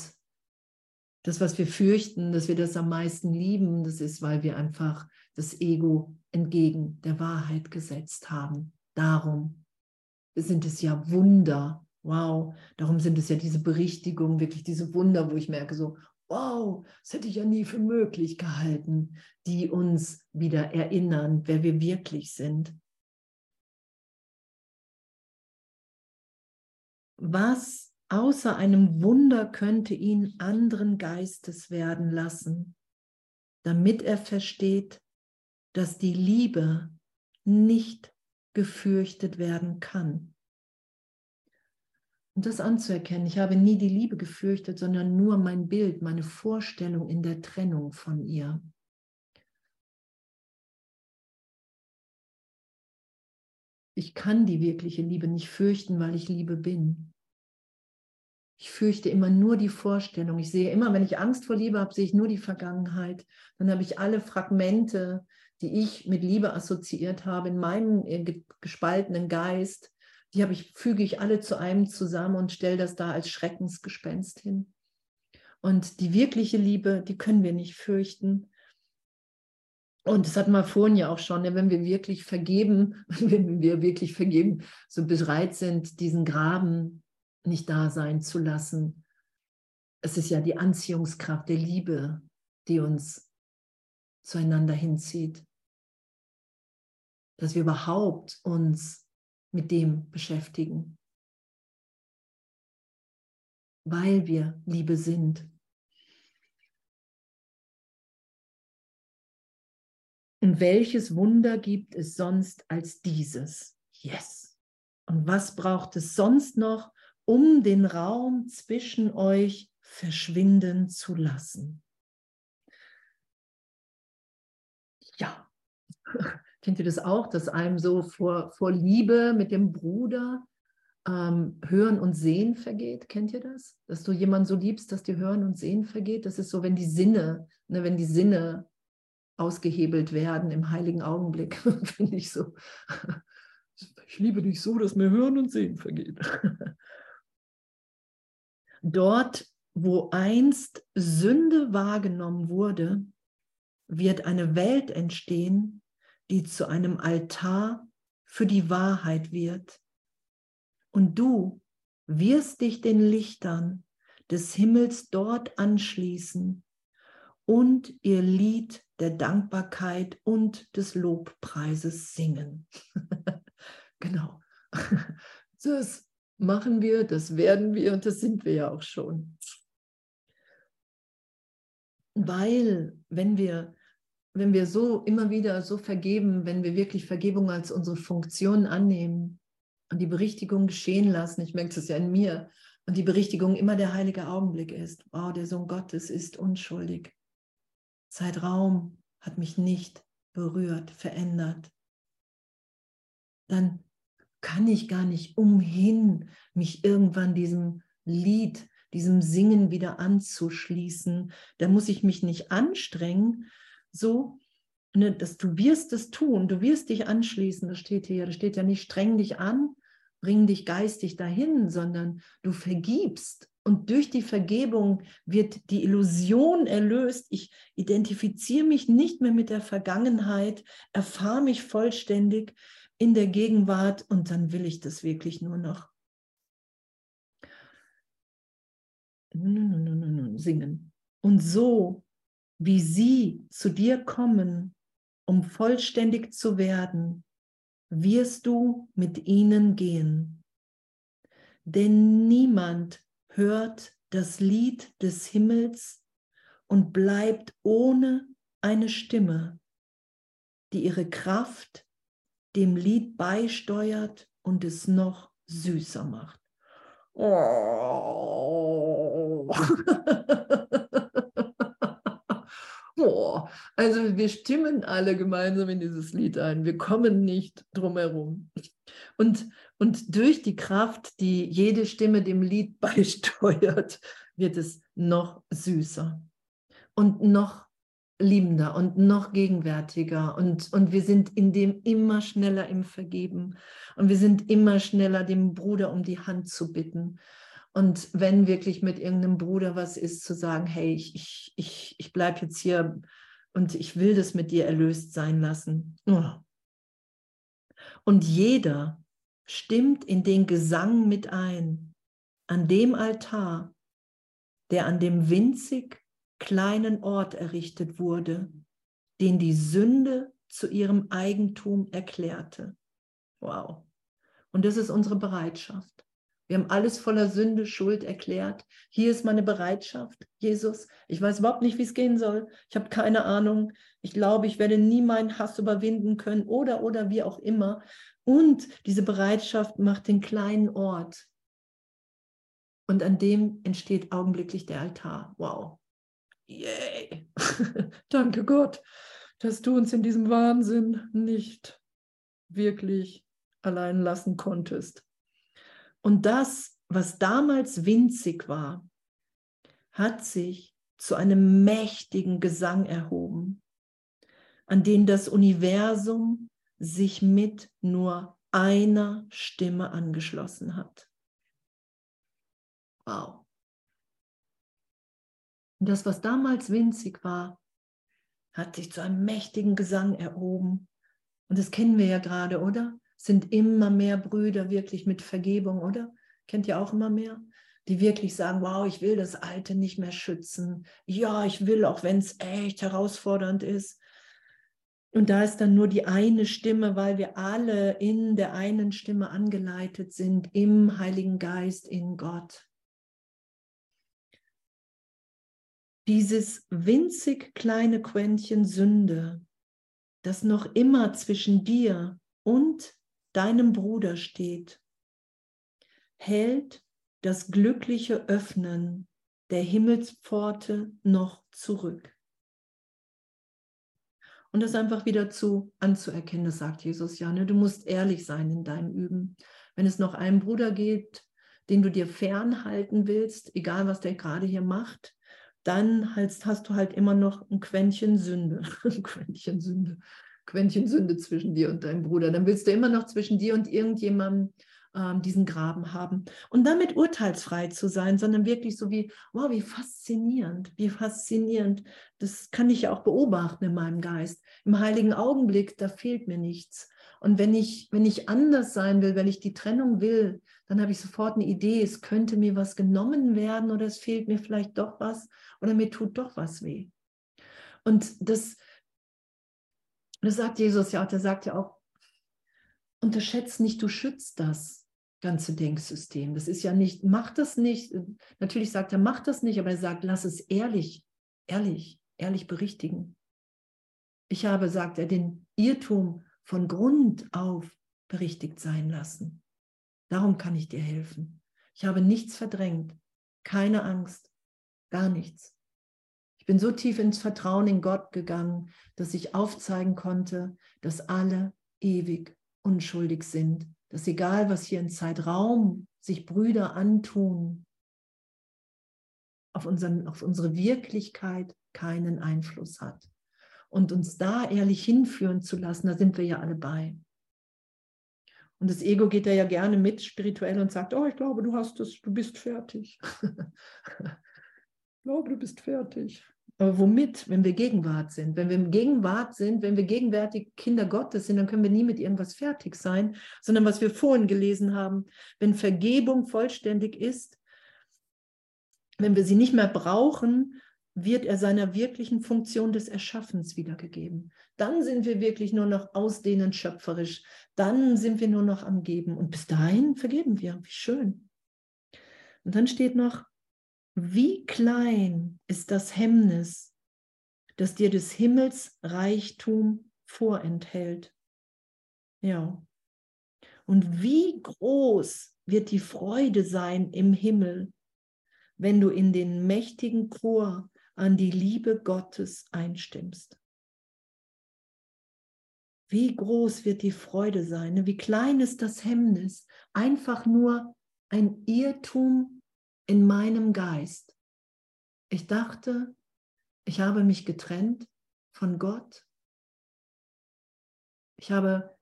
das, was wir fürchten, dass wir das am meisten lieben, das ist, weil wir einfach das Ego entgegen der Wahrheit gesetzt haben. Darum sind es ja Wunder, Wow, darum sind es ja diese Berichtigungen, wirklich diese Wunder, wo ich merke, so, wow, das hätte ich ja nie für möglich gehalten, die uns wieder erinnern, wer wir wirklich sind. Was außer einem Wunder könnte ihn anderen Geistes werden lassen, damit er versteht, dass die Liebe nicht gefürchtet werden kann. Und das anzuerkennen, ich habe nie die Liebe gefürchtet, sondern nur mein Bild, meine Vorstellung in der Trennung von ihr. Ich kann die wirkliche Liebe nicht fürchten, weil ich Liebe bin. Ich fürchte immer nur die Vorstellung. Ich sehe immer, wenn ich Angst vor Liebe habe, sehe ich nur die Vergangenheit. Dann habe ich alle Fragmente, die ich mit Liebe assoziiert habe, in meinem äh, gespaltenen Geist, die habe ich, füge ich alle zu einem zusammen und stelle das da als Schreckensgespenst hin. Und die wirkliche Liebe, die können wir nicht fürchten. Und das hatten wir vorhin ja auch schon, wenn wir wirklich vergeben, [laughs] wenn wir wirklich vergeben, so bereit sind, diesen Graben nicht da sein zu lassen. Es ist ja die Anziehungskraft der Liebe, die uns zueinander hinzieht. Dass wir überhaupt uns mit dem beschäftigen. Weil wir Liebe sind. Und welches Wunder gibt es sonst als dieses? Yes. Und was braucht es sonst noch, um den Raum zwischen euch verschwinden zu lassen. Ja, [laughs] kennt ihr das auch, dass einem so vor, vor Liebe mit dem Bruder ähm, Hören und Sehen vergeht? Kennt ihr das? Dass du jemanden so liebst, dass dir Hören und Sehen vergeht? Das ist so, wenn die Sinne, ne, wenn die Sinne ausgehebelt werden im heiligen Augenblick, [laughs] finde ich so. [laughs] Ich liebe dich so, dass mir Hören und Sehen vergeht. Dort, wo einst Sünde wahrgenommen wurde, wird eine Welt entstehen, die zu einem Altar für die Wahrheit wird. Und du wirst dich den Lichtern des Himmels dort anschließen und ihr Lied der Dankbarkeit und des Lobpreises singen. [laughs] genau. [laughs] Das machen wir, das werden wir und das sind wir ja auch schon. Weil, wenn wir, wenn wir so immer wieder so vergeben, wenn wir wirklich Vergebung als unsere Funktion annehmen und die Berichtigung geschehen lassen, ich merke es ja in mir, und die Berichtigung immer der heilige Augenblick ist, wow, der Sohn Gottes ist unschuldig. Zeitraum hat mich nicht berührt, verändert. Dann kann ich gar nicht umhin, mich irgendwann diesem Lied, diesem Singen wieder anzuschließen. Da muss ich mich nicht anstrengen, so, ne, dass du wirst es tun, du wirst dich anschließen, das steht hier, das steht ja nicht streng dich an, bring dich geistig dahin, sondern du vergibst. Und durch die Vergebung wird die Illusion erlöst. Ich identifiziere mich nicht mehr mit der Vergangenheit, erfahre mich vollständig in der Gegenwart und dann will ich das wirklich nur noch. Singen. Und so, wie sie zu dir kommen, um vollständig zu werden, wirst du mit ihnen gehen. Denn niemand hört das Lied des Himmels und bleibt ohne eine Stimme, die ihre Kraft dem Lied beisteuert und es noch süßer macht. Oh. [laughs] [laughs] oh. Also wir stimmen alle gemeinsam in dieses Lied ein. Wir kommen nicht drum herum. Und, und durch die Kraft, die jede Stimme dem Lied [laughs] beisteuert, wird es noch süßer und noch liebender und noch gegenwärtiger und, und wir sind in dem immer schneller im Vergeben und wir sind immer schneller dem Bruder um die Hand zu bitten und wenn wirklich mit irgendeinem Bruder was ist, zu sagen, hey, ich, ich, ich, ich bleibe jetzt hier und ich will das mit dir erlöst sein lassen. Und jeder stimmt in den Gesang mit ein, an dem Altar, der an dem winzig kleinen Ort errichtet wurde, den die Sünde zu ihrem Eigentum erklärte. Wow. Und das ist unsere Bereitschaft. Wir haben alles voller Sünde, Schuld erklärt. Hier ist meine Bereitschaft, Jesus. Ich weiß überhaupt nicht, wie es gehen soll. Ich habe keine Ahnung. Ich glaube, ich werde nie meinen Hass überwinden können oder, oder wie auch immer. Und diese Bereitschaft macht den kleinen Ort. Und an dem entsteht augenblicklich der Altar. Wow. Yay. [laughs] Danke Gott, dass du uns in diesem Wahnsinn nicht wirklich allein lassen konntest. Und das, was damals winzig war, hat sich zu einem mächtigen Gesang erhoben, an den das Universum sich mit nur einer Stimme angeschlossen hat. Wow. Und das, was damals winzig war, hat sich zu einem mächtigen Gesang erhoben. Und das kennen wir ja gerade, oder? Sind immer mehr Brüder wirklich mit Vergebung, oder? Kennt ihr auch immer mehr? Die wirklich sagen, wow, ich will das Alte nicht mehr schützen. Ja, ich will, auch wenn es echt herausfordernd ist. Und da ist dann nur die eine Stimme, weil wir alle in der einen Stimme angeleitet sind, im Heiligen Geist, in Gott. Dieses winzig kleine Quäntchen Sünde, das noch immer zwischen dir und deinem Bruder steht, hält das glückliche Öffnen der Himmelspforte noch zurück. Und das einfach wieder zu anzuerkennen, das sagt Jesus ja. Ne? Du musst ehrlich sein in deinem Üben. Wenn es noch einen Bruder gibt, den du dir fernhalten willst, egal was der gerade hier macht, dann hast, hast du halt immer noch ein Quäntchen Sünde. [laughs] ein Quäntchen Sünde. Quäntchen Sünde zwischen dir und deinem Bruder. Dann willst du immer noch zwischen dir und irgendjemandem ähm, diesen Graben haben. Und damit urteilsfrei zu sein, sondern wirklich so wie, wow, wie faszinierend, wie faszinierend. Das kann ich ja auch beobachten in meinem Geist. Im heiligen Augenblick, da fehlt mir nichts. Und wenn ich, wenn ich anders sein will, wenn ich die Trennung will, dann habe ich sofort eine Idee, es könnte mir was genommen werden oder es fehlt mir vielleicht doch was oder mir tut doch was weh. Und das, das sagt Jesus ja auch, der sagt ja auch, unterschätzt nicht, du schützt das ganze Denksystem. Das ist ja nicht, mach das nicht. Natürlich sagt er, mach das nicht, aber er sagt, lass es ehrlich, ehrlich, ehrlich berichtigen. Ich habe, sagt er, den Irrtum von Grund auf berichtigt sein lassen. Darum kann ich dir helfen. Ich habe nichts verdrängt, keine Angst, gar nichts. Ich bin so tief ins Vertrauen in Gott gegangen, dass ich aufzeigen konnte, dass alle ewig unschuldig sind, dass egal was hier in Zeitraum sich Brüder antun, auf, unseren, auf unsere Wirklichkeit keinen Einfluss hat. Und uns da ehrlich hinführen zu lassen, da sind wir ja alle bei. Und das Ego geht da ja gerne mit spirituell und sagt, oh, ich glaube, du hast es, du bist fertig. [laughs] ich glaube, du bist fertig. Aber womit, wenn wir Gegenwart sind? Wenn wir im Gegenwart sind, wenn wir gegenwärtig Kinder Gottes sind, dann können wir nie mit irgendwas fertig sein, sondern was wir vorhin gelesen haben, wenn Vergebung vollständig ist, wenn wir sie nicht mehr brauchen, wird er seiner wirklichen Funktion des Erschaffens wiedergegeben. Dann sind wir wirklich nur noch ausdehnend schöpferisch. Dann sind wir nur noch am Geben. Und bis dahin vergeben wir. Wie schön. Und dann steht noch, wie klein ist das Hemmnis, das dir des Himmels Reichtum vorenthält. Ja. Und wie groß wird die Freude sein im Himmel, wenn du in den mächtigen Chor an die Liebe Gottes einstimmst. Wie groß wird die Freude sein, wie klein ist das Hemmnis, einfach nur ein Irrtum in meinem Geist. Ich dachte, ich habe mich getrennt von Gott. Ich habe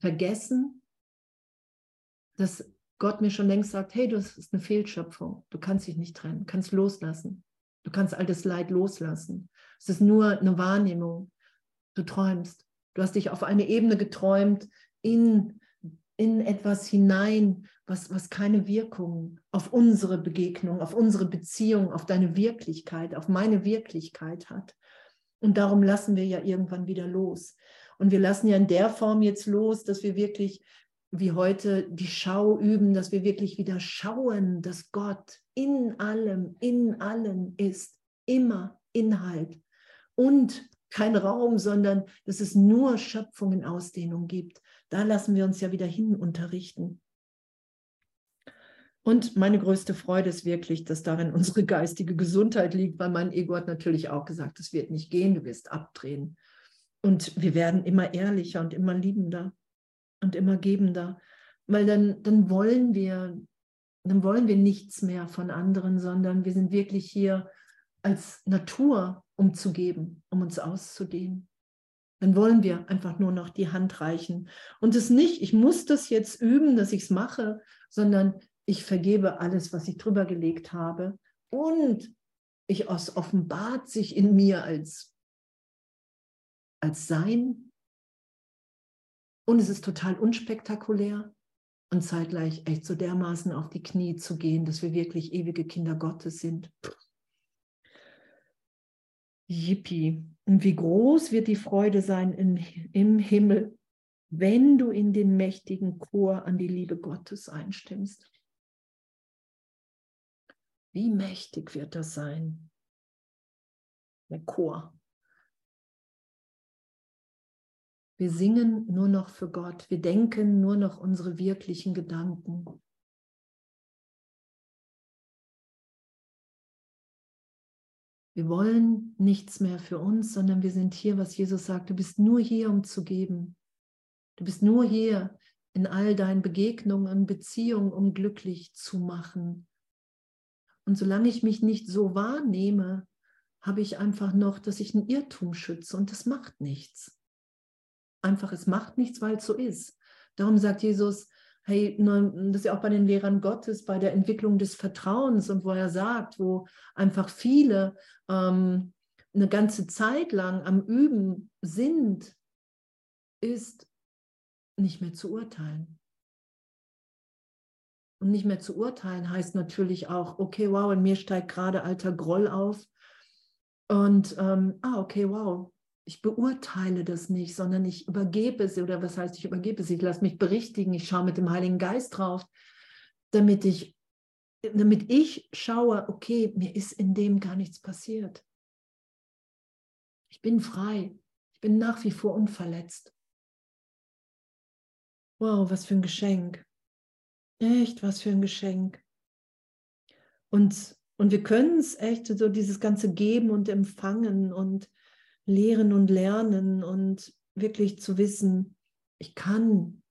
vergessen, dass Gott mir schon längst sagt, hey, das ist eine Fehlschöpfung. Du kannst dich nicht trennen, kannst loslassen. Du kannst all das Leid loslassen. Es ist nur eine Wahrnehmung. Du träumst. Du hast dich auf eine Ebene geträumt in, in etwas hinein, was, was keine Wirkung auf unsere Begegnung, auf unsere Beziehung, auf deine Wirklichkeit, auf meine Wirklichkeit hat. Und darum lassen wir ja irgendwann wieder los. Und wir lassen ja in der Form jetzt los, dass wir wirklich wie heute die Schau üben, dass wir wirklich wieder schauen, dass Gott in allem, in allen ist, immer Inhalt und kein Raum, sondern dass es nur Schöpfung in Ausdehnung gibt. Da lassen wir uns ja wieder hin unterrichten. Und meine größte Freude ist wirklich, dass darin unsere geistige Gesundheit liegt, weil mein Ego hat natürlich auch gesagt, es wird nicht gehen, du wirst abdrehen. Und wir werden immer ehrlicher und immer liebender und immer gebender, weil dann, dann wollen wir, dann wollen wir nichts mehr von anderen, sondern wir sind wirklich hier als Natur, um zu geben, um uns auszudehnen. Dann wollen wir einfach nur noch die Hand reichen. Und es nicht, ich muss das jetzt üben, dass ich es mache, sondern ich vergebe alles, was ich drüber gelegt habe. Und ich es offenbart sich in mir als, als Sein. Und es ist total unspektakulär und zeitgleich echt so dermaßen auf die Knie zu gehen, dass wir wirklich ewige Kinder Gottes sind. Yippie. Und wie groß wird die Freude sein in, im Himmel, wenn du in den mächtigen Chor an die Liebe Gottes einstimmst. Wie mächtig wird das sein? Der Chor. Wir singen nur noch für Gott. Wir denken nur noch unsere wirklichen Gedanken. Wir wollen nichts mehr für uns, sondern wir sind hier, was Jesus sagt. Du bist nur hier, um zu geben. Du bist nur hier in all deinen Begegnungen und Beziehungen, um glücklich zu machen. Und solange ich mich nicht so wahrnehme, habe ich einfach noch, dass ich einen Irrtum schütze und das macht nichts. Einfach, es macht nichts, weil es so ist. Darum sagt Jesus, hey, das ist ja auch bei den Lehrern Gottes, bei der Entwicklung des Vertrauens und wo er sagt, wo einfach viele ähm, eine ganze Zeit lang am Üben sind, ist nicht mehr zu urteilen. Und nicht mehr zu urteilen heißt natürlich auch, okay, wow, in mir steigt gerade alter Groll auf. Und ähm, ah, okay, wow, ich beurteile das nicht, sondern ich übergebe es, oder was heißt, ich übergebe es, ich lasse mich berichtigen, ich schaue mit dem Heiligen Geist drauf, damit ich, damit ich schaue, okay, mir ist in dem gar nichts passiert. Ich bin frei, ich bin nach wie vor unverletzt. Wow, was für ein Geschenk. Echt, was für ein Geschenk. Und, und wir können es echt so dieses ganze Geben und Empfangen und lehren und lernen und wirklich zu wissen, ich kann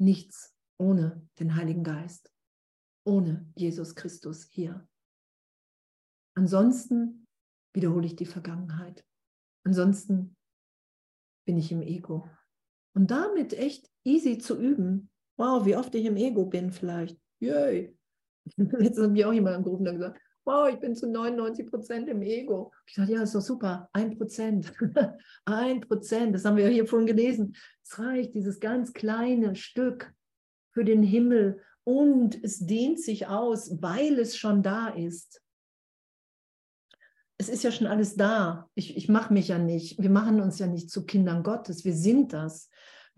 nichts ohne den Heiligen Geist, ohne Jesus Christus hier. Ansonsten wiederhole ich die Vergangenheit. Ansonsten bin ich im Ego. Und damit echt easy zu üben. Wow, wie oft ich im Ego bin vielleicht. Yay. [laughs] Jetzt hat mir auch jemand angerufen und gesagt, wow, ich bin zu 99 Prozent im Ego. Ich dachte, ja, ist doch super, ein Prozent. [laughs] ein Prozent, das haben wir ja hier vorhin gelesen. Es reicht, dieses ganz kleine Stück für den Himmel und es dehnt sich aus, weil es schon da ist. Es ist ja schon alles da. Ich, ich mache mich ja nicht. Wir machen uns ja nicht zu Kindern Gottes. Wir sind das.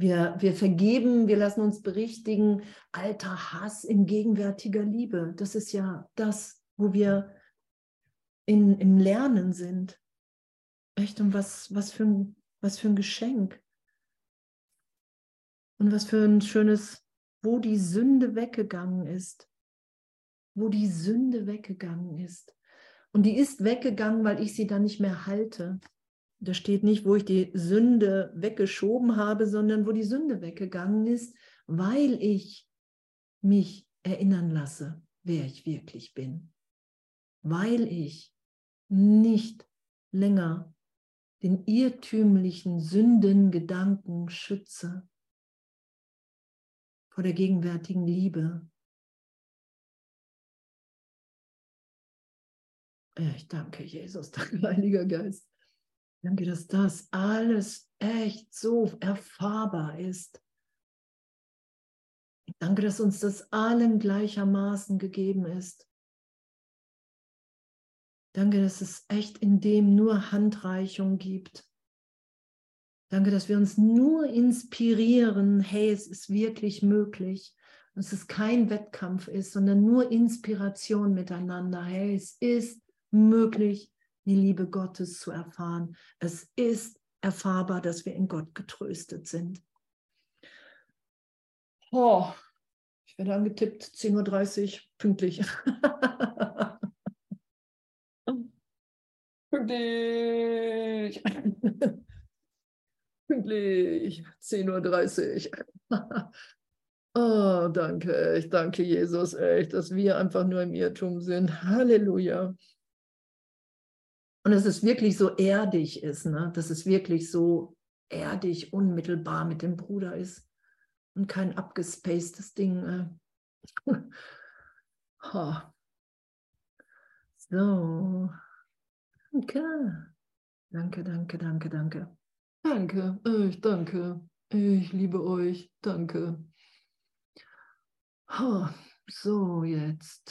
Wir, wir vergeben, wir lassen uns berichtigen. Alter Hass in gegenwärtiger Liebe. Das ist ja das, wo wir in, im Lernen sind. Echt, und was, was, für ein, was für ein Geschenk. Und was für ein schönes, wo die Sünde weggegangen ist. Wo die Sünde weggegangen ist. Und die ist weggegangen, weil ich sie dann nicht mehr halte. Da steht nicht, wo ich die Sünde weggeschoben habe, sondern wo die Sünde weggegangen ist, weil ich mich erinnern lasse, wer ich wirklich bin weil ich nicht länger den irrtümlichen Sündengedanken schütze vor der gegenwärtigen Liebe. Ich danke Jesus, [laughs] danke Heiliger Geist. Danke, dass das alles echt so erfahrbar ist. Danke, dass uns das allen gleichermaßen gegeben ist. Danke, dass es echt in dem nur Handreichung gibt. Danke, dass wir uns nur inspirieren, hey, es ist wirklich möglich. Dass es kein Wettkampf ist, sondern nur Inspiration miteinander. Hey, es ist möglich, die Liebe Gottes zu erfahren. Es ist erfahrbar, dass wir in Gott getröstet sind. Oh, ich werde angetippt, 10.30 Uhr, pünktlich. [laughs] pünktlich. [laughs] pünktlich, 10.30 Uhr. [laughs] oh, danke, ich danke Jesus, echt, dass wir einfach nur im Irrtum sind. Halleluja. Und dass es wirklich so erdig ist, ne? dass es wirklich so erdig, unmittelbar mit dem Bruder ist und kein abgespacedes Ding. Äh. [laughs] oh. So. Danke. Danke, danke, danke, danke. Danke, ich danke. Ich liebe euch. Danke. Oh, so, jetzt.